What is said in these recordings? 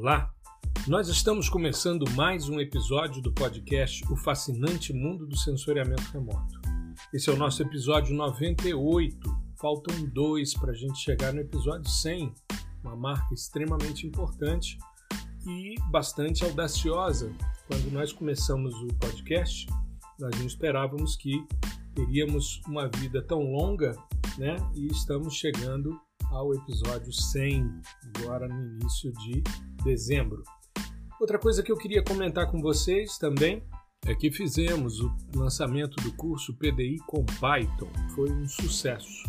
Olá! Nós estamos começando mais um episódio do podcast O Fascinante Mundo do Sensoriamento Remoto. Esse é o nosso episódio 98. Faltam dois para a gente chegar no episódio 100, uma marca extremamente importante e bastante audaciosa. Quando nós começamos o podcast, nós não esperávamos que teríamos uma vida tão longa, né? E estamos chegando ao episódio 100, agora no início de dezembro. Outra coisa que eu queria comentar com vocês também é que fizemos o lançamento do curso PDI com Python. Foi um sucesso.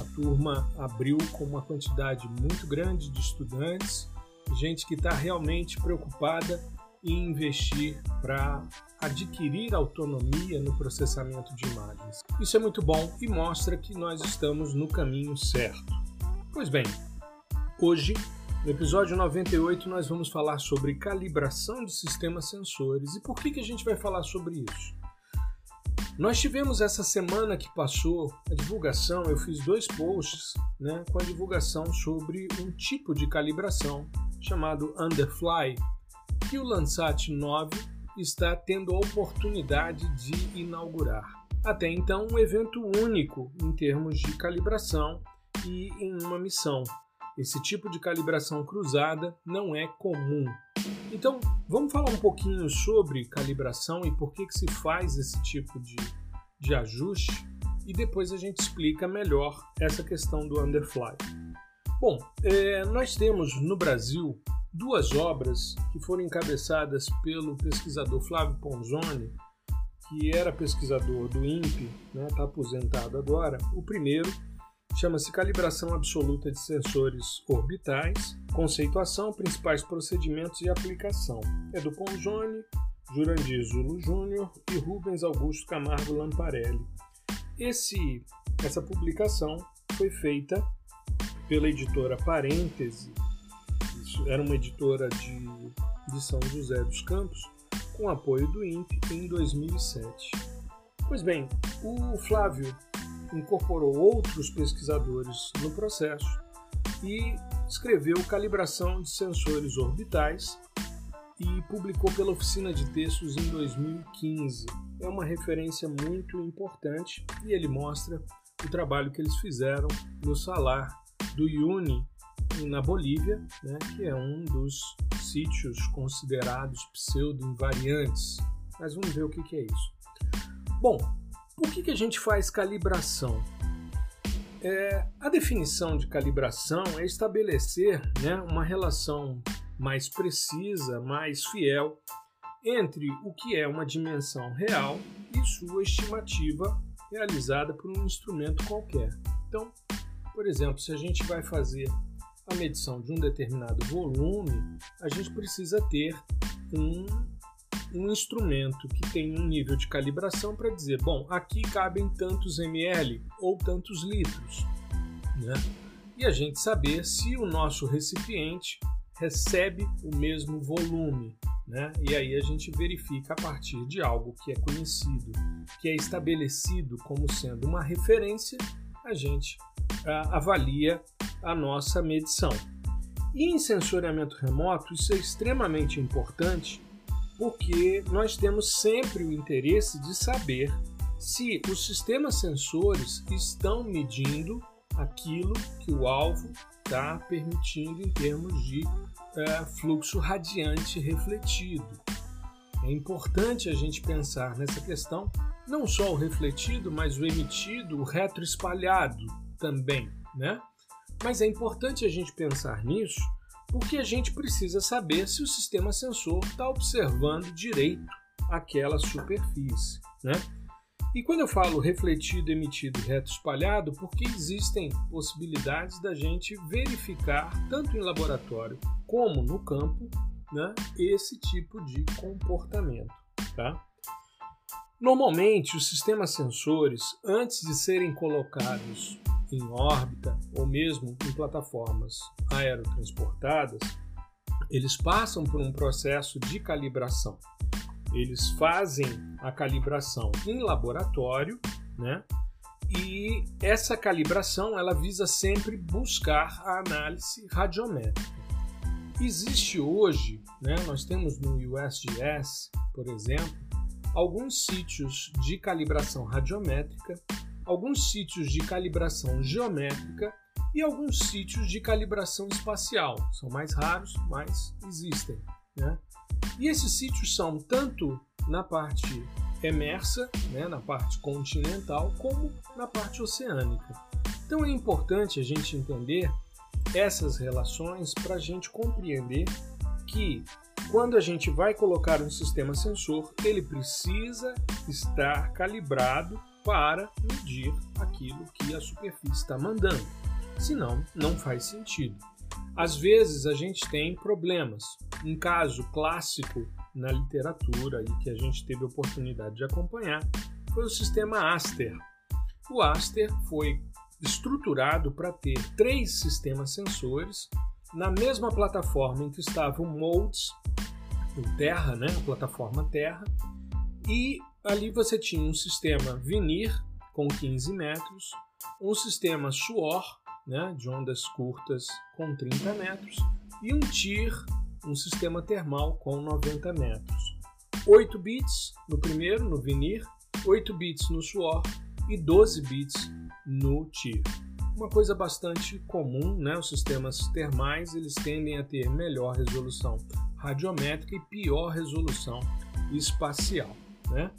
A turma abriu com uma quantidade muito grande de estudantes, gente que está realmente preocupada em investir para adquirir autonomia no processamento de imagens. Isso é muito bom e mostra que nós estamos no caminho certo. Pois bem, hoje, no episódio 98, nós vamos falar sobre calibração de sistemas sensores. E por que, que a gente vai falar sobre isso? Nós tivemos essa semana que passou a divulgação, eu fiz dois posts né, com a divulgação sobre um tipo de calibração chamado Underfly, que o Landsat 9 está tendo a oportunidade de inaugurar. Até então, um evento único em termos de calibração e em uma missão. Esse tipo de calibração cruzada não é comum. Então, vamos falar um pouquinho sobre calibração e por que, que se faz esse tipo de, de ajuste e depois a gente explica melhor essa questão do underfly. Bom, é, nós temos no Brasil duas obras que foram encabeçadas pelo pesquisador Flávio Ponzoni, que era pesquisador do INPE, está né, tá aposentado agora. O primeiro chama-se Calibração Absoluta de Sensores Orbitais, Conceituação, Principais Procedimentos e Aplicação. É do Ponzoni, Jurandir Zulo Júnior e Rubens Augusto Camargo Lamparelli. Esse, essa publicação foi feita pela editora Parêntese, era uma editora de, de São José dos Campos, com apoio do INPE em 2007. Pois bem, o Flávio incorporou outros pesquisadores no processo e escreveu Calibração de Sensores Orbitais e publicou pela Oficina de Textos em 2015. É uma referência muito importante e ele mostra o trabalho que eles fizeram no salar do Iuni na Bolívia, né, que é um dos sítios considerados pseudo-invariantes. Mas vamos ver o que, é isso. Bom, por que, que a gente faz calibração? É, a definição de calibração é estabelecer né, uma relação mais precisa, mais fiel entre o que é uma dimensão real e sua estimativa realizada por um instrumento qualquer. Então, por exemplo, se a gente vai fazer a medição de um determinado volume, a gente precisa ter um um instrumento que tem um nível de calibração para dizer, bom, aqui cabem tantos ml ou tantos litros, né? E a gente saber se o nosso recipiente recebe o mesmo volume, né? E aí a gente verifica a partir de algo que é conhecido, que é estabelecido como sendo uma referência, a gente avalia a nossa medição. E em sensoriamento remoto, isso é extremamente importante porque nós temos sempre o interesse de saber se os sistemas sensores estão medindo aquilo que o alvo está permitindo em termos de é, fluxo radiante refletido. É importante a gente pensar nessa questão, não só o refletido, mas o emitido, o retroespalhado também, né? Mas é importante a gente pensar nisso porque a gente precisa saber se o sistema sensor está observando direito aquela superfície. Né? E quando eu falo refletido, emitido e reto espalhado, porque existem possibilidades da gente verificar, tanto em laboratório como no campo, né, esse tipo de comportamento. Tá? Normalmente, os sistemas sensores, antes de serem colocados em órbita ou mesmo em plataformas aerotransportadas, eles passam por um processo de calibração. Eles fazem a calibração em laboratório, né? E essa calibração ela visa sempre buscar a análise radiométrica. Existe hoje, né, nós temos no USGS, por exemplo, alguns sítios de calibração radiométrica, alguns sítios de calibração geométrica e alguns sítios de calibração espacial. São mais raros, mas existem. Né? E esses sítios são tanto na parte emersa, né, na parte continental, como na parte oceânica. Então é importante a gente entender essas relações para a gente compreender que quando a gente vai colocar um sistema sensor, ele precisa estar calibrado para medir aquilo que a superfície está mandando. Senão, não faz sentido. Às vezes a gente tem problemas. Um caso clássico na literatura e que a gente teve a oportunidade de acompanhar foi o sistema Aster. O Aster foi estruturado para ter três sistemas sensores na mesma plataforma em que estava o MODES, o Terra, né, a plataforma Terra, e ali você tinha um sistema Vinir com 15 metros, um sistema SUOR, né, de ondas curtas com 30 metros, e um TIR, um sistema termal com 90 metros. 8 bits no primeiro, no Vinir, 8 bits no SUOR e 12 bits no TIR. Uma coisa bastante comum, né? Os sistemas termais eles tendem a ter melhor resolução radiométrica e pior resolução espacial, né?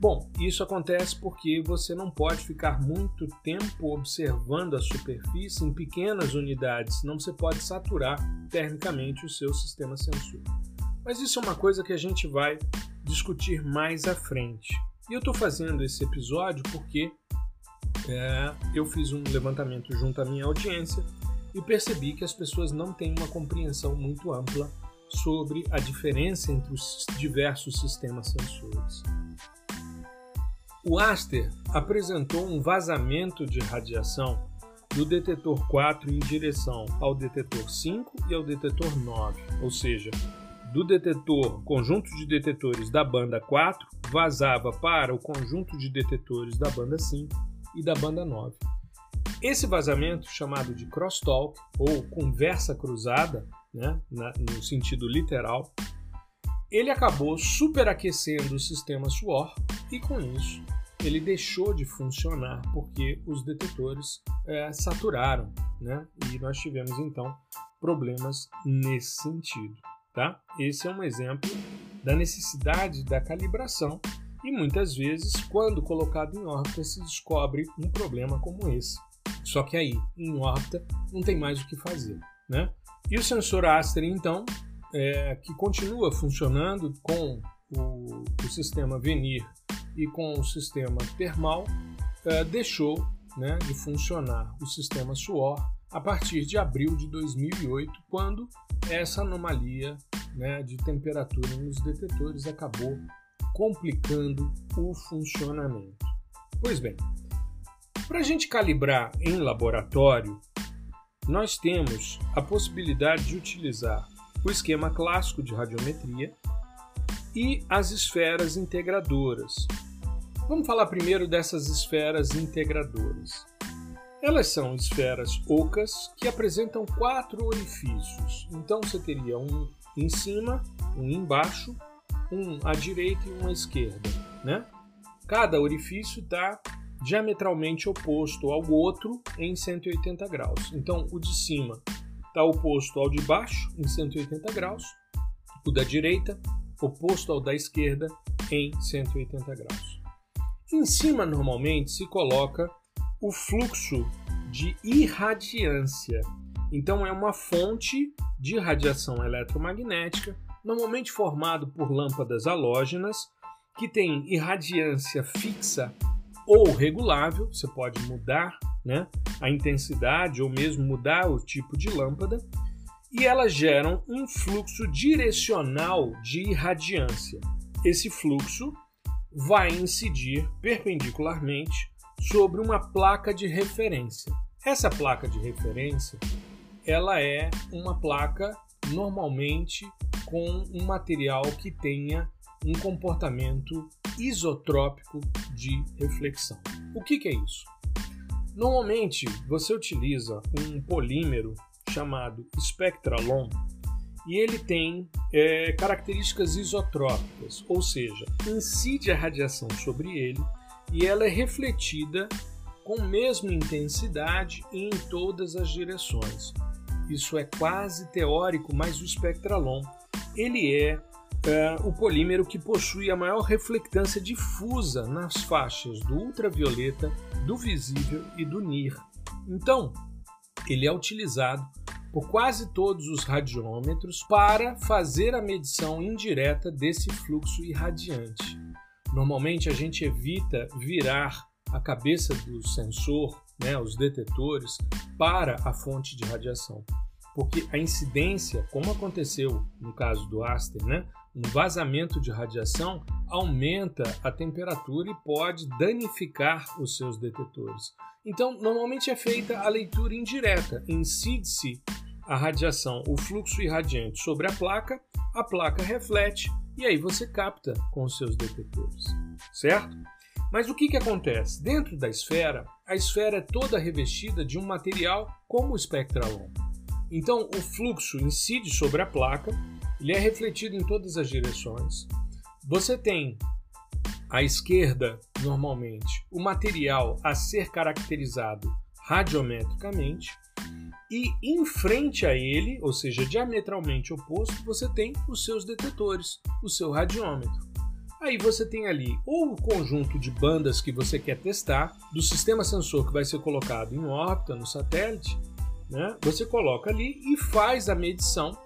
Bom, isso acontece porque você não pode ficar muito tempo observando a superfície em pequenas unidades, senão você pode saturar termicamente o seu sistema sensor. Mas isso é uma coisa que a gente vai discutir mais à frente. E eu estou fazendo esse episódio porque é, eu fiz um levantamento junto à minha audiência e percebi que as pessoas não têm uma compreensão muito ampla sobre a diferença entre os diversos sistemas sensores. O Aster apresentou um vazamento de radiação do detetor 4 em direção ao detetor 5 e ao detetor 9, ou seja, do detetor conjunto de detetores da banda 4 vazava para o conjunto de detetores da banda 5 e da banda 9. Esse vazamento, chamado de crosstalk ou conversa cruzada, né, na, no sentido literal, ele acabou superaquecendo o sistema SWOR e com isso ele deixou de funcionar porque os detetores é, saturaram, né? E nós tivemos então problemas nesse sentido, tá? Esse é um exemplo da necessidade da calibração e muitas vezes, quando colocado em órbita, se descobre um problema como esse. Só que aí, em órbita, não tem mais o que fazer. Né? E o sensor Aster, então, é, que continua funcionando com o, o, sistema Venir e com o sistema termal, é, deixou né, de funcionar o sistema SUOR a partir de abril de 2008, quando essa anomalia né, de temperatura nos detetores acabou complicando o funcionamento. Pois bem, para a gente calibrar em laboratório, nós temos a possibilidade de utilizar o esquema clássico de radiometria e as esferas integradoras. Vamos falar primeiro dessas esferas integradoras. Elas são esferas ocas que apresentam quatro orifícios. Então você teria um em cima, um embaixo um à direita e um à esquerda, né? Cada orifício está diametralmente oposto ao outro em 180 graus. Então, o de cima está oposto ao de baixo em 180 graus, o da direita oposto ao da esquerda em 180 graus. Em cima, normalmente, se coloca o fluxo de irradiância. Então, é uma fonte de radiação eletromagnética normalmente formado por lâmpadas halógenas que têm irradiância fixa ou regulável, você pode mudar né, a intensidade ou mesmo mudar o tipo de lâmpada, e elas geram um fluxo direcional de irradiância. Esse fluxo vai incidir perpendicularmente sobre uma placa de referência. Essa placa de referência, ela é uma placa normalmente com um material que tenha um comportamento isotrópico de reflexão. O que, que é isso? Normalmente você utiliza um polímero chamado Spectralon e ele tem é, características isotrópicas, ou seja, incide a radiação sobre ele e ela é refletida com mesma intensidade em todas as direções. Isso é quase teórico, mas o espectralon ele é, é o polímero que possui a maior reflectância difusa nas faixas do ultravioleta, do visível e do NIR. Então, ele é utilizado por quase todos os radiômetros para fazer a medição indireta desse fluxo irradiante. Normalmente a gente evita virar a cabeça do sensor, né, os detetores, para a fonte de radiação, porque a incidência, como aconteceu no caso do Aster, né, um vazamento de radiação aumenta a temperatura e pode danificar os seus detetores. Então, normalmente é feita a leitura indireta, incide-se a radiação, o fluxo irradiante sobre a placa, a placa reflete e aí você capta com os seus detetores, certo? Mas o que, que acontece? Dentro da esfera, a esfera é toda revestida de um material como o espectralon. Então, o fluxo incide sobre a placa, ele é refletido em todas as direções. Você tem à esquerda, normalmente, o material a ser caracterizado radiometricamente, e em frente a ele, ou seja, diametralmente oposto, você tem os seus detetores, o seu radiômetro. Aí você tem ali ou o conjunto de bandas que você quer testar, do sistema sensor que vai ser colocado em órbita no satélite, né? Você coloca ali e faz a medição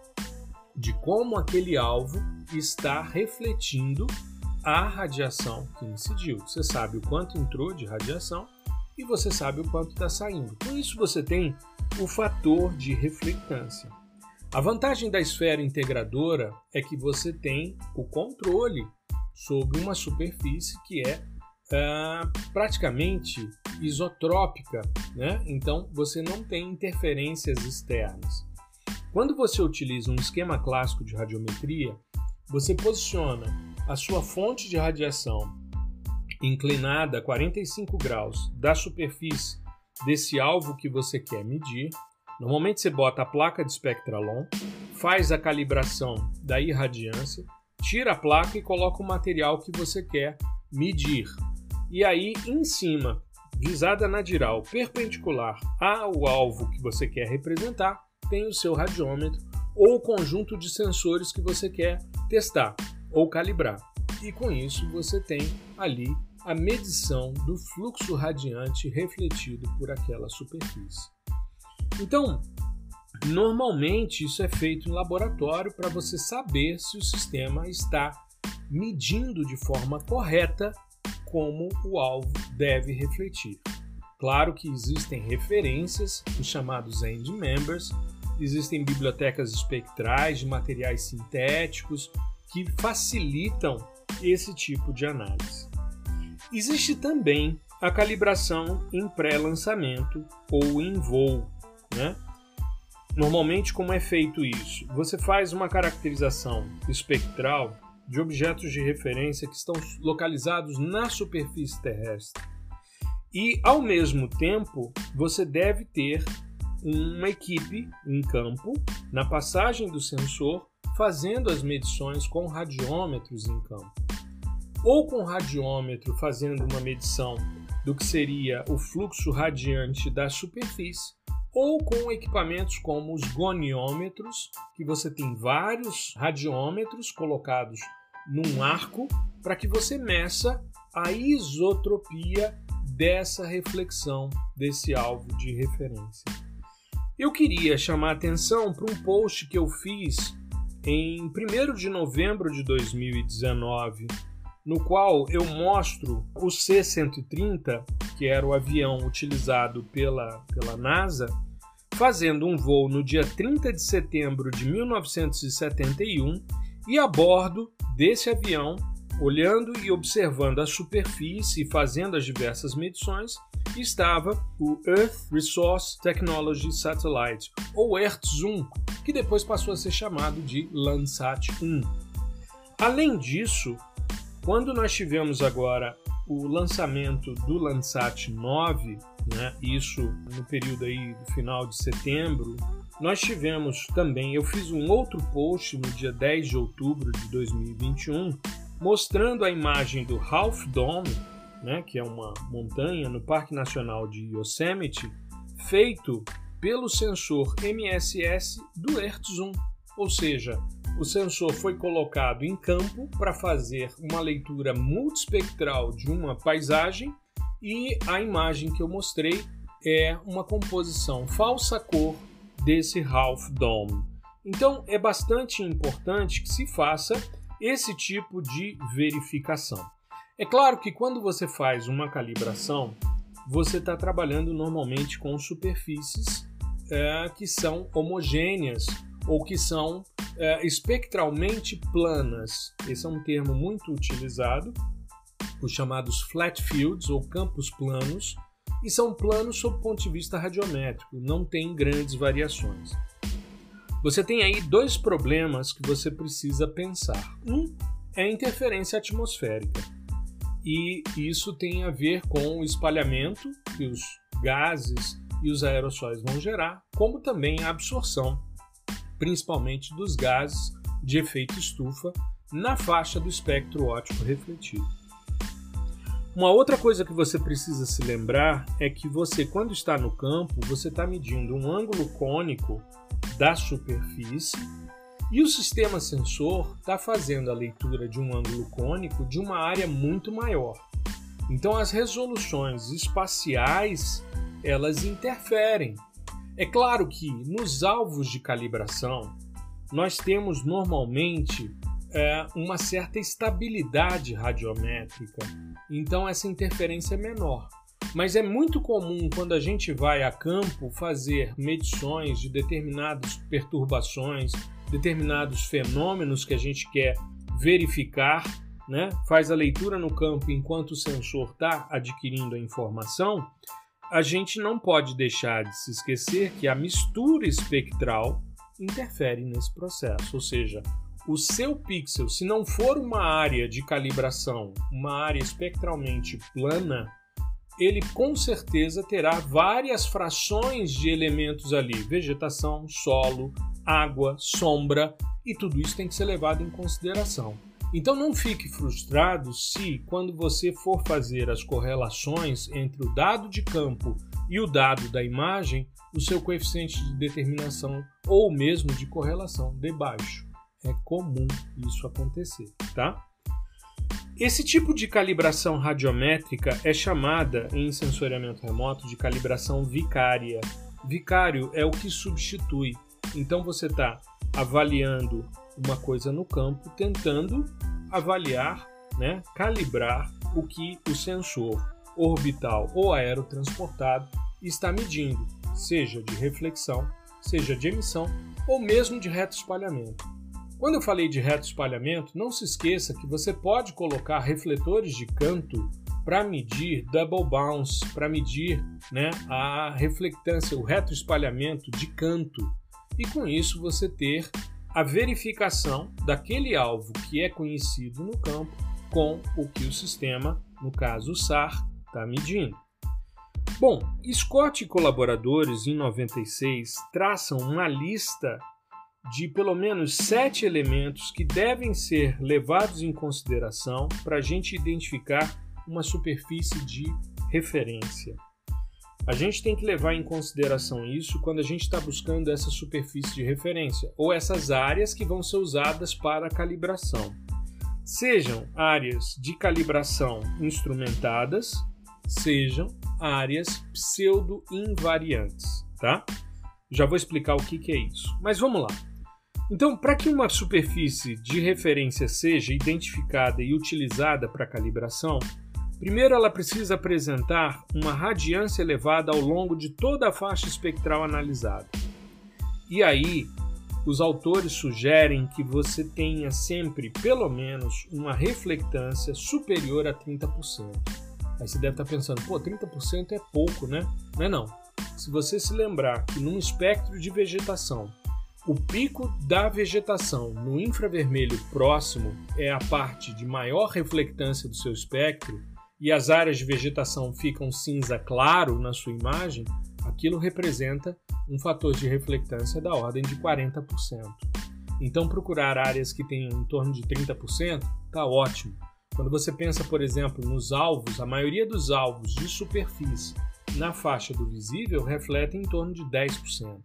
de como aquele alvo está refletindo a radiação que incidiu. Você sabe o quanto entrou de radiação e você sabe o quanto está saindo. Com isso, você tem o fator de reflectância. A vantagem da esfera integradora é que você tem o controle sobre uma superfície que é uh, praticamente isotrópica, né? então você não tem interferências externas. Quando você utiliza um esquema clássico de radiometria, você posiciona a sua fonte de radiação inclinada a 45 graus da superfície desse alvo que você quer medir. Normalmente você bota a placa de espectralon, faz a calibração da irradiância, tira a placa e coloca o material que você quer medir. E aí em cima, visada na diral perpendicular ao alvo que você quer representar, tem o seu radiômetro ou o conjunto de sensores que você quer testar ou calibrar. E com isso você tem ali a medição do fluxo radiante refletido por aquela superfície. Então, normalmente isso é feito em laboratório para você saber se o sistema está medindo de forma correta como o alvo deve refletir. Claro que existem referências, os chamados end members, existem bibliotecas espectrais de materiais sintéticos que facilitam esse tipo de análise. Existe também a calibração em pré-lançamento ou em voo. Né? Normalmente, como é feito isso? Você faz uma caracterização espectral de objetos de referência que estão localizados na superfície terrestre. E, ao mesmo tempo, você deve ter uma equipe em campo, na passagem do sensor, fazendo as medições com radiômetros em campo ou com radiômetro fazendo uma medição do que seria o fluxo radiante da superfície, ou com equipamentos como os goniômetros, que você tem vários radiômetros colocados num arco para que você meça a isotropia dessa reflexão desse alvo de referência. Eu queria chamar a atenção para um post que eu fiz em 1 de novembro de 2019 no qual eu mostro o C-130, que era o avião utilizado pela, pela NASA, fazendo um voo no dia 30 de setembro de 1971 e a bordo desse avião, olhando e observando a superfície e fazendo as diversas medições, estava o Earth Resource Technology Satellite, ou ERTZ-1, que depois passou a ser chamado de Landsat-1. Além disso, quando nós tivemos agora o lançamento do Landsat 9, né, isso no período aí do final de setembro, nós tivemos também, eu fiz um outro post no dia 10 de outubro de 2021, mostrando a imagem do Half Dome, né, que é uma montanha no Parque Nacional de Yosemite, feito pelo sensor MSS do Earth-Zoom, ou seja, o sensor foi colocado em campo para fazer uma leitura multispectral de uma paisagem e a imagem que eu mostrei é uma composição falsa cor desse Half Dome. Então é bastante importante que se faça esse tipo de verificação. É claro que quando você faz uma calibração, você está trabalhando normalmente com superfícies é, que são homogêneas ou que são é, espectralmente planas. Esse é um termo muito utilizado, os chamados flat fields ou campos planos, e são planos sob o ponto de vista radiométrico, não tem grandes variações. Você tem aí dois problemas que você precisa pensar. Um é a interferência atmosférica, e isso tem a ver com o espalhamento que os gases e os aerossóis vão gerar, como também a absorção, principalmente dos gases de efeito estufa na faixa do espectro óptico refletido. Uma outra coisa que você precisa se lembrar é que você, quando está no campo, você está medindo um ângulo cônico da superfície e o sistema sensor está fazendo a leitura de um ângulo cônico de uma área muito maior. Então as resoluções espaciais elas interferem. É claro que nos alvos de calibração nós temos normalmente é, uma certa estabilidade radiométrica, então essa interferência é menor. Mas é muito comum quando a gente vai a campo fazer medições de determinadas perturbações, determinados fenômenos que a gente quer verificar, né? faz a leitura no campo enquanto o sensor está adquirindo a informação. A gente não pode deixar de se esquecer que a mistura espectral interfere nesse processo, ou seja, o seu pixel, se não for uma área de calibração, uma área espectralmente plana, ele com certeza terá várias frações de elementos ali: vegetação, solo, água, sombra, e tudo isso tem que ser levado em consideração. Então não fique frustrado se, quando você for fazer as correlações entre o dado de campo e o dado da imagem, o seu coeficiente de determinação ou mesmo de correlação de baixo é comum isso acontecer, tá? Esse tipo de calibração radiométrica é chamada em sensoriamento remoto de calibração vicária. Vicário é o que substitui. Então você está avaliando uma coisa no campo, tentando avaliar, né, calibrar o que o sensor orbital ou aerotransportado está medindo, seja de reflexão, seja de emissão ou mesmo de reto espalhamento. Quando eu falei de reto espalhamento, não se esqueça que você pode colocar refletores de canto para medir double bounce, para medir né, a reflectância, o reto espalhamento de canto. E com isso você ter a verificação daquele alvo que é conhecido no campo com o que o sistema, no caso o SAR, está medindo. Bom, Scott e colaboradores em 96 traçam uma lista de pelo menos sete elementos que devem ser levados em consideração para a gente identificar uma superfície de referência. A gente tem que levar em consideração isso quando a gente está buscando essa superfície de referência ou essas áreas que vão ser usadas para a calibração. Sejam áreas de calibração instrumentadas, sejam áreas pseudo-invariantes, tá? Já vou explicar o que, que é isso. Mas vamos lá. Então, para que uma superfície de referência seja identificada e utilizada para calibração, primeiro ela precisa apresentar uma radiância elevada ao longo de toda a faixa espectral analisada. E aí, os autores sugerem que você tenha sempre pelo menos uma reflectância superior a 30%. Aí você deve estar pensando, pô, 30% é pouco, né? Não é não. Se você se lembrar que num espectro de vegetação o pico da vegetação no infravermelho próximo é a parte de maior reflectância do seu espectro e as áreas de vegetação ficam cinza claro na sua imagem, aquilo representa um fator de reflectância da ordem de 40%. Então, procurar áreas que tenham em torno de 30% está ótimo. Quando você pensa, por exemplo, nos alvos, a maioria dos alvos de superfície na faixa do visível refletem em torno de 10%.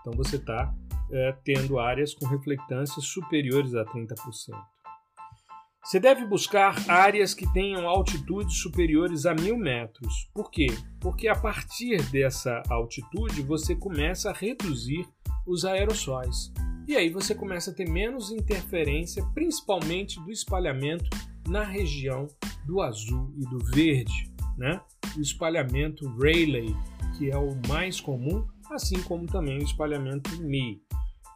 Então, você está é, tendo áreas com reflectâncias superiores a 30%. Você deve buscar áreas que tenham altitudes superiores a mil metros. Por quê? Porque a partir dessa altitude você começa a reduzir os aerossóis. E aí você começa a ter menos interferência, principalmente do espalhamento na região do azul e do verde. Né? O espalhamento Rayleigh, que é o mais comum, assim como também o espalhamento Mi.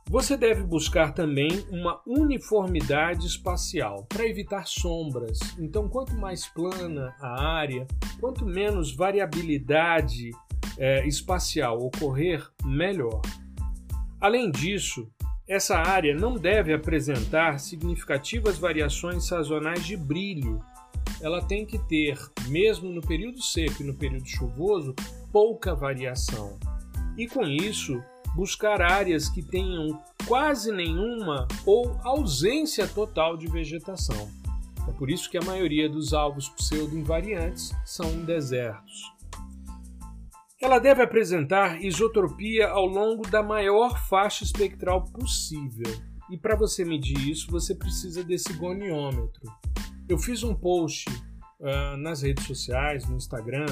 Você deve buscar também uma uniformidade espacial para evitar sombras. Então, quanto mais plana a área, quanto menos variabilidade é, espacial ocorrer, melhor. Além disso, essa área não deve apresentar significativas variações sazonais de brilho. Ela tem que ter, mesmo no período seco e no período chuvoso, pouca variação. E com isso, buscar áreas que tenham quase nenhuma ou ausência total de vegetação. É por isso que a maioria dos alvos pseudo-invariantes são desertos. Ela deve apresentar isotropia ao longo da maior faixa espectral possível. E para você medir isso, você precisa desse goniômetro. Eu fiz um post uh, nas redes sociais, no Instagram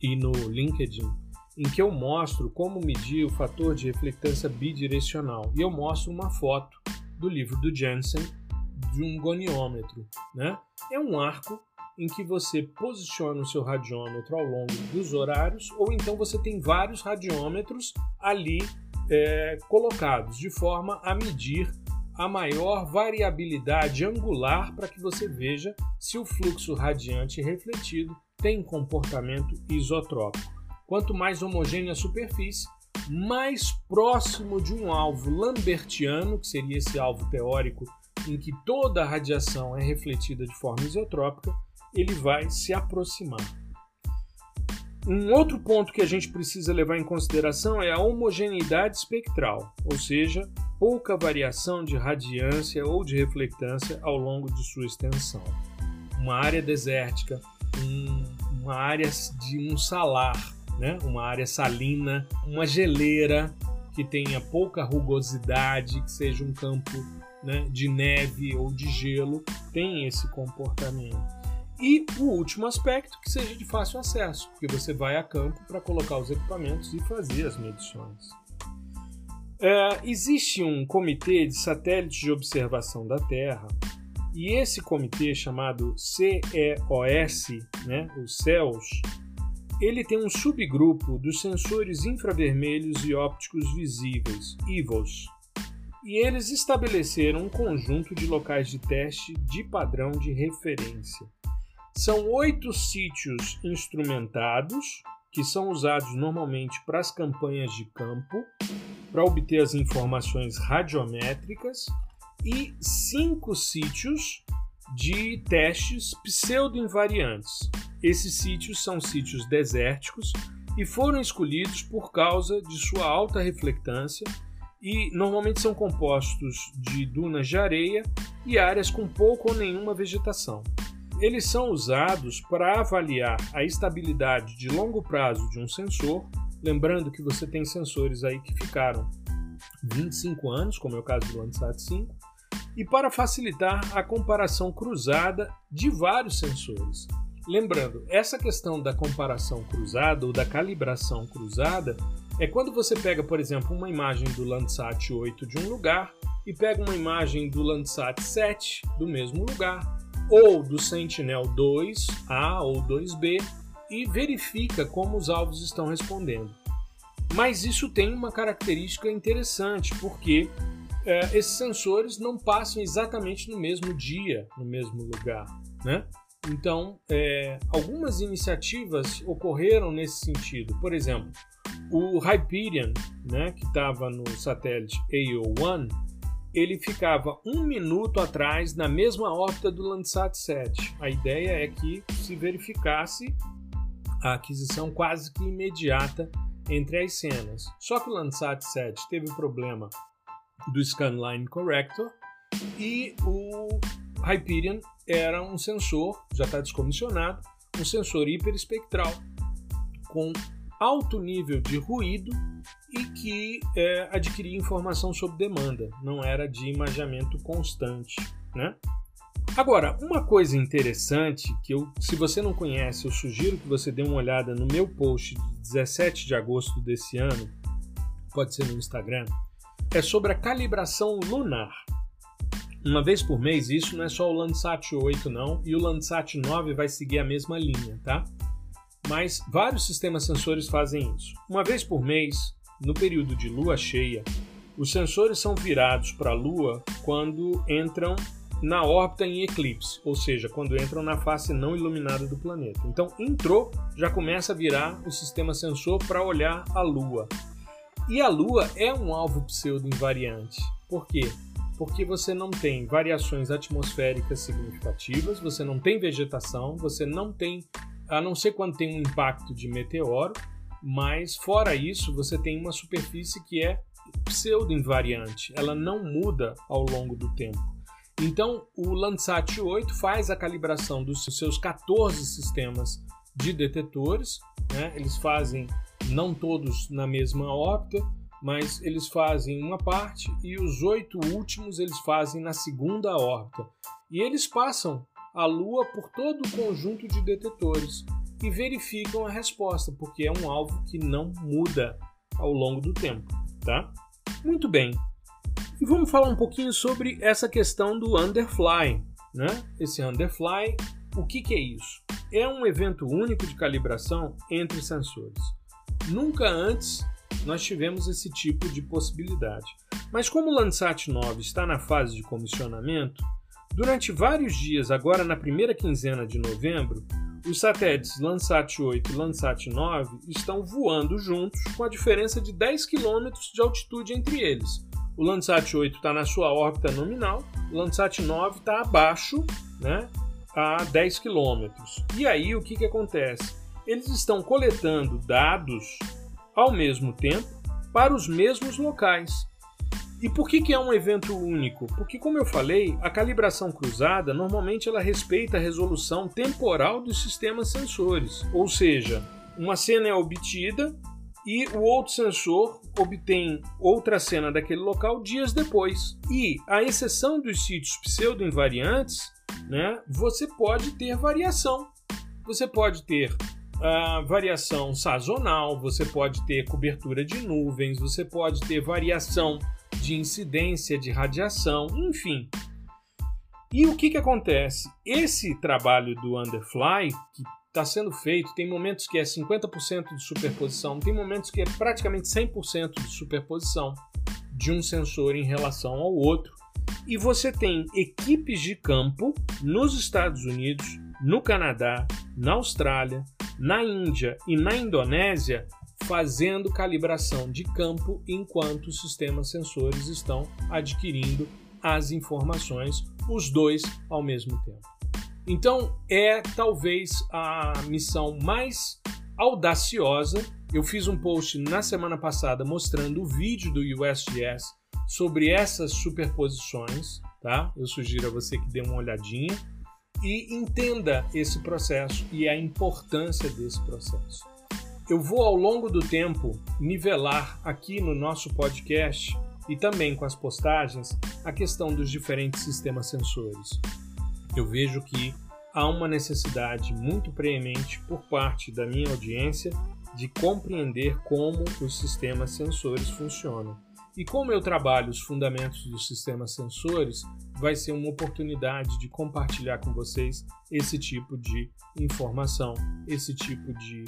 e no LinkedIn, em que eu mostro como medir o fator de reflectância bidirecional. E eu mostro uma foto do livro do Jensen de um goniômetro. Né? É um arco em que você posiciona o seu radiômetro ao longo dos horários, ou então você tem vários radiômetros ali é, colocados, de forma a medir a maior variabilidade angular para que você veja se o fluxo radiante refletido tem comportamento isotrópico. Quanto mais homogênea a superfície, mais próximo de um alvo lambertiano, que seria esse alvo teórico em que toda a radiação é refletida de forma isotrópica, ele vai se aproximar. Um outro ponto que a gente precisa levar em consideração é a homogeneidade espectral, ou seja, pouca variação de radiância ou de reflectância ao longo de sua extensão. Uma área desértica, um, uma área de um salar, né? uma área salina, uma geleira que tenha pouca rugosidade, que seja um campo né, de neve ou de gelo, tem esse comportamento. E o último aspecto, que seja de fácil acesso, porque você vai a campo para colocar os equipamentos e fazer as medições. É, existe um comitê de satélites de observação da Terra, e esse comitê chamado CEOS, né, o CEOS, ele tem um subgrupo dos sensores infravermelhos e ópticos visíveis, IVOS, e eles estabeleceram um conjunto de locais de teste de padrão de referência. São oito sítios instrumentados, que são usados normalmente para as campanhas de campo, para obter as informações radiométricas, e cinco sítios de testes pseudo-invariantes, esses sítios são sítios desérticos e foram escolhidos por causa de sua alta reflectância e normalmente são compostos de dunas de areia e áreas com pouca ou nenhuma vegetação. Eles são usados para avaliar a estabilidade de longo prazo de um sensor, lembrando que você tem sensores aí que ficaram 25 anos, como é o caso do Landsat 5, e para facilitar a comparação cruzada de vários sensores. Lembrando, essa questão da comparação cruzada ou da calibração cruzada é quando você pega, por exemplo, uma imagem do Landsat 8 de um lugar e pega uma imagem do Landsat 7 do mesmo lugar, ou do Sentinel 2A ou 2B e verifica como os alvos estão respondendo. Mas isso tem uma característica interessante, porque é, esses sensores não passam exatamente no mesmo dia, no mesmo lugar. Né? Então, é, algumas iniciativas ocorreram nesse sentido. Por exemplo, o Hyperion, né, que estava no satélite AO1, ele ficava um minuto atrás na mesma órbita do Landsat 7. A ideia é que se verificasse a aquisição quase que imediata entre as cenas. Só que o Landsat 7 teve problema do Scanline Corrector e o Hyperion era um sensor, já está descomissionado, um sensor hiperespectral com alto nível de ruído e que é, adquiria informação sob demanda, não era de imaginamento constante. Né? Agora, uma coisa interessante que eu, se você não conhece, eu sugiro que você dê uma olhada no meu post de 17 de agosto desse ano, pode ser no Instagram, é sobre a calibração lunar. Uma vez por mês, isso não é só o Landsat 8 não, e o Landsat 9 vai seguir a mesma linha, tá? Mas vários sistemas sensores fazem isso. Uma vez por mês, no período de lua cheia, os sensores são virados para a lua quando entram na órbita em eclipse, ou seja, quando entram na face não iluminada do planeta. Então, entrou, já começa a virar o sistema sensor para olhar a Lua. E a Lua é um alvo pseudo-invariante. Por quê? Porque você não tem variações atmosféricas significativas, você não tem vegetação, você não tem, a não ser quando tem um impacto de meteoro, mas fora isso, você tem uma superfície que é pseudo-invariante, ela não muda ao longo do tempo. Então, o Landsat 8 faz a calibração dos seus 14 sistemas de detetores. Né? Eles fazem, não todos na mesma órbita, mas eles fazem uma parte e os oito últimos eles fazem na segunda órbita. E eles passam a Lua por todo o conjunto de detetores e verificam a resposta, porque é um alvo que não muda ao longo do tempo. Tá? Muito bem, e vamos falar um pouquinho sobre essa questão do Underfly. Né? Esse Underfly, o que, que é isso? É um evento único de calibração entre sensores. Nunca antes nós tivemos esse tipo de possibilidade. Mas como o Landsat 9 está na fase de comissionamento, durante vários dias, agora na primeira quinzena de novembro, os satélites Landsat 8 e Landsat 9 estão voando juntos com a diferença de 10 km de altitude entre eles. O Landsat 8 está na sua órbita nominal, o Landsat 9 está abaixo, né, a 10 km. E aí o que, que acontece? Eles estão coletando dados ao mesmo tempo para os mesmos locais. E por que, que é um evento único? Porque, como eu falei, a calibração cruzada normalmente ela respeita a resolução temporal dos sistemas sensores. Ou seja, uma cena é obtida e o outro sensor obtém outra cena daquele local dias depois. E, à exceção dos sítios pseudo-invariantes, né, você pode ter variação. Você pode ter uh, variação sazonal, você pode ter cobertura de nuvens, você pode ter variação de incidência de radiação, enfim. E o que, que acontece? Esse trabalho do Underfly, que está sendo feito. Tem momentos que é 50% de superposição, tem momentos que é praticamente 100% de superposição de um sensor em relação ao outro. E você tem equipes de campo nos Estados Unidos, no Canadá, na Austrália, na Índia e na Indonésia fazendo calibração de campo enquanto os sistemas sensores estão adquirindo as informações, os dois ao mesmo tempo. Então, é talvez a missão mais audaciosa. Eu fiz um post na semana passada mostrando o vídeo do USGS sobre essas superposições, tá? Eu sugiro a você que dê uma olhadinha e entenda esse processo e a importância desse processo. Eu vou ao longo do tempo nivelar aqui no nosso podcast e também com as postagens a questão dos diferentes sistemas sensores eu vejo que há uma necessidade muito preemente por parte da minha audiência de compreender como os sistemas sensores funcionam. E como eu trabalho os fundamentos dos sistemas sensores, vai ser uma oportunidade de compartilhar com vocês esse tipo de informação, esse tipo de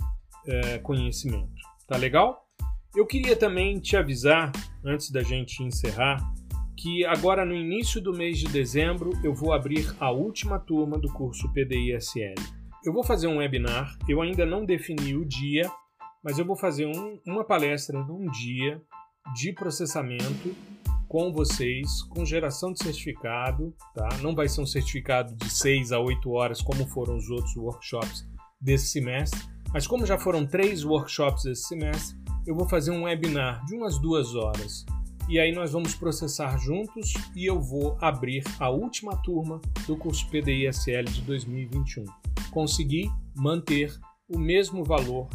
é, conhecimento. Tá legal? Eu queria também te avisar, antes da gente encerrar, que agora no início do mês de dezembro eu vou abrir a última turma do curso PDI-SL. Eu vou fazer um webinar, eu ainda não defini o dia, mas eu vou fazer um, uma palestra num dia de processamento com vocês, com geração de certificado, tá? Não vai ser um certificado de 6 a 8 horas como foram os outros workshops desse semestre, mas como já foram três workshops esse semestre, eu vou fazer um webinar de umas duas horas. E aí nós vamos processar juntos e eu vou abrir a última turma do curso PDISL de 2021. Consegui manter o mesmo valor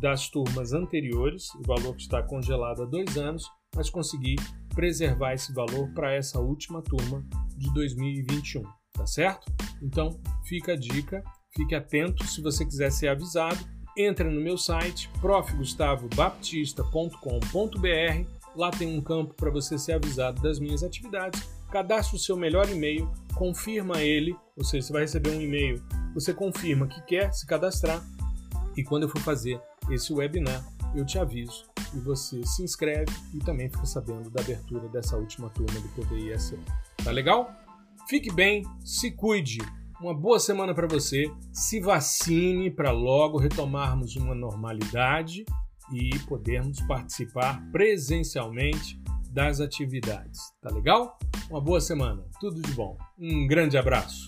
das turmas anteriores, o valor que está congelado há dois anos, mas consegui preservar esse valor para essa última turma de 2021, tá certo? Então fica a dica, fique atento se você quiser ser avisado, entra no meu site profgustavobaptista.com.br, lá tem um campo para você ser avisado das minhas atividades, cadastre o seu melhor e-mail, confirma ele, ou seja, você vai receber um e-mail, você confirma que quer se cadastrar e quando eu for fazer esse webinar, eu te aviso e você se inscreve e também fica sabendo da abertura dessa última turma do PDISL. Tá legal? Fique bem, se cuide. Uma boa semana para você. Se vacine para logo retomarmos uma normalidade e podermos participar presencialmente das atividades. Tá legal? Uma boa semana. Tudo de bom. Um grande abraço.